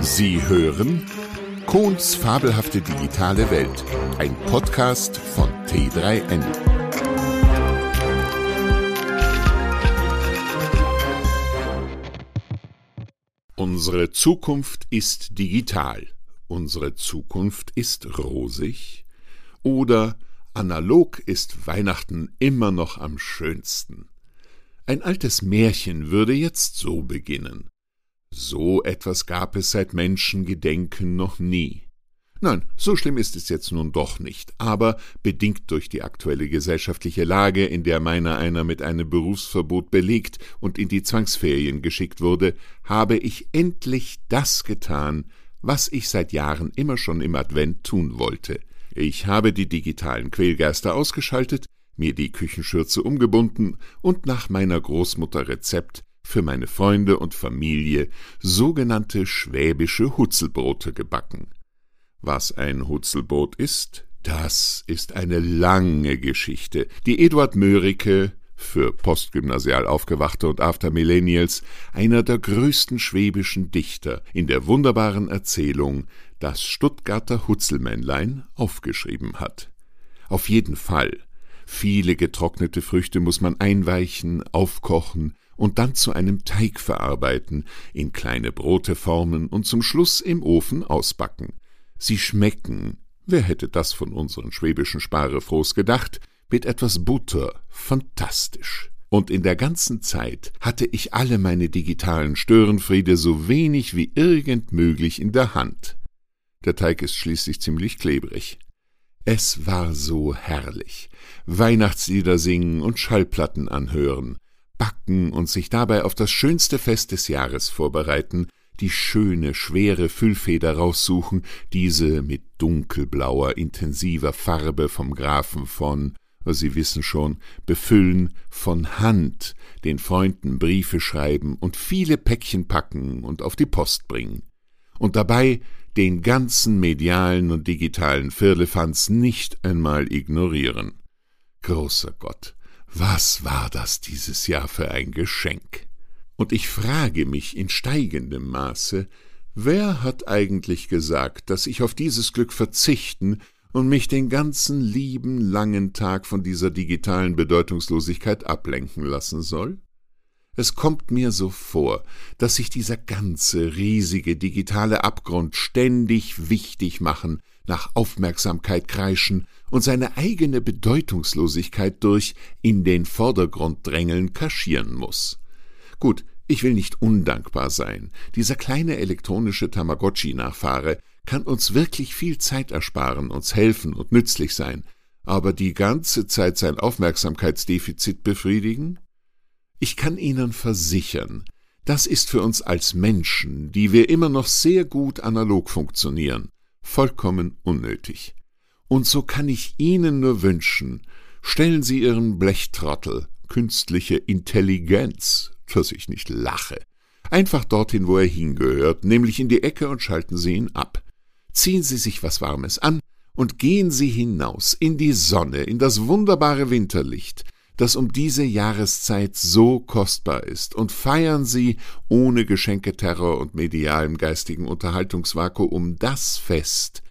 Sie hören Kohns fabelhafte digitale Welt, ein Podcast von T3N. Unsere Zukunft ist digital. Unsere Zukunft ist rosig. Oder analog ist Weihnachten immer noch am schönsten. Ein altes Märchen würde jetzt so beginnen. So etwas gab es seit Menschengedenken noch nie. Nein, so schlimm ist es jetzt nun doch nicht, aber bedingt durch die aktuelle gesellschaftliche Lage, in der meiner einer mit einem Berufsverbot belegt und in die Zwangsferien geschickt wurde, habe ich endlich das getan, was ich seit Jahren immer schon im Advent tun wollte. Ich habe die digitalen Quälgeister ausgeschaltet, mir die Küchenschürze umgebunden und nach meiner Großmutter Rezept für meine Freunde und Familie sogenannte schwäbische Hutzelbrote gebacken. Was ein Hutzelbrot ist, das ist eine lange Geschichte, die Eduard Mörike, für postgymnasial Aufgewachte und Aftermillennials, einer der größten schwäbischen Dichter, in der wunderbaren Erzählung Das Stuttgarter Hutzelmännlein aufgeschrieben hat. Auf jeden Fall. Viele getrocknete Früchte muss man einweichen, aufkochen, und dann zu einem Teig verarbeiten, in kleine Brote formen und zum Schluss im Ofen ausbacken. Sie schmecken, wer hätte das von unseren schwäbischen Sparefrohs gedacht, mit etwas Butter, fantastisch. Und in der ganzen Zeit hatte ich alle meine digitalen Störenfriede so wenig wie irgend möglich in der Hand. Der Teig ist schließlich ziemlich klebrig. Es war so herrlich. Weihnachtslieder singen und Schallplatten anhören, backen und sich dabei auf das schönste Fest des Jahres vorbereiten, die schöne, schwere Füllfeder raussuchen, diese mit dunkelblauer, intensiver Farbe vom Grafen von, Sie wissen schon, befüllen von Hand, den Freunden Briefe schreiben und viele Päckchen packen und auf die Post bringen. Und dabei den ganzen medialen und digitalen Firlefanz nicht einmal ignorieren. Großer Gott, was war das dieses Jahr für ein Geschenk? Und ich frage mich in steigendem Maße, wer hat eigentlich gesagt, dass ich auf dieses Glück verzichten und mich den ganzen lieben langen Tag von dieser digitalen Bedeutungslosigkeit ablenken lassen soll? Es kommt mir so vor, dass sich dieser ganze riesige digitale Abgrund ständig wichtig machen, nach Aufmerksamkeit kreischen und seine eigene Bedeutungslosigkeit durch in den Vordergrund drängeln kaschieren muss. Gut, ich will nicht undankbar sein. Dieser kleine elektronische Tamagotchi-Nachfahre kann uns wirklich viel Zeit ersparen, uns helfen und nützlich sein, aber die ganze Zeit sein Aufmerksamkeitsdefizit befriedigen? Ich kann Ihnen versichern, das ist für uns als Menschen, die wir immer noch sehr gut analog funktionieren, vollkommen unnötig. Und so kann ich Ihnen nur wünschen, stellen Sie Ihren Blechtrottel, künstliche Intelligenz, dass ich nicht lache, einfach dorthin, wo er hingehört, nämlich in die Ecke und schalten Sie ihn ab. Ziehen Sie sich was Warmes an und gehen Sie hinaus in die Sonne, in das wunderbare Winterlicht, das um diese Jahreszeit so kostbar ist, und feiern Sie ohne Geschenketerror und medialem geistigen Unterhaltungsvakuum das Fest,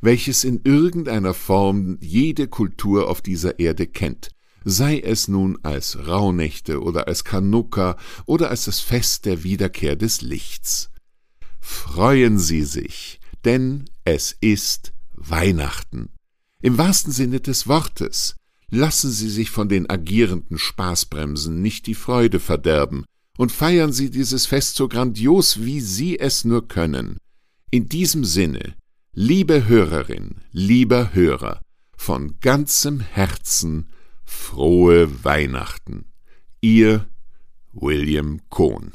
welches in irgendeiner Form jede Kultur auf dieser Erde kennt, sei es nun als Rauhnächte oder als Chanukka oder als das Fest der Wiederkehr des Lichts. Freuen Sie sich, denn es ist Weihnachten. Im wahrsten Sinne des Wortes. Lassen Sie sich von den agierenden Spaßbremsen nicht die Freude verderben und feiern Sie dieses Fest so grandios, wie Sie es nur können. In diesem Sinne Liebe Hörerin, lieber Hörer, von ganzem Herzen frohe Weihnachten. Ihr William Cohn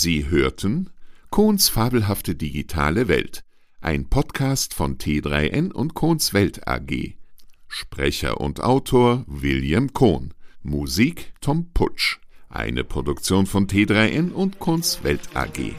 Sie hörten Kohns fabelhafte digitale Welt, ein Podcast von T3N und Kohns Welt AG. Sprecher und Autor William Kohn. Musik Tom Putsch. Eine Produktion von T3N und Kohns Welt AG.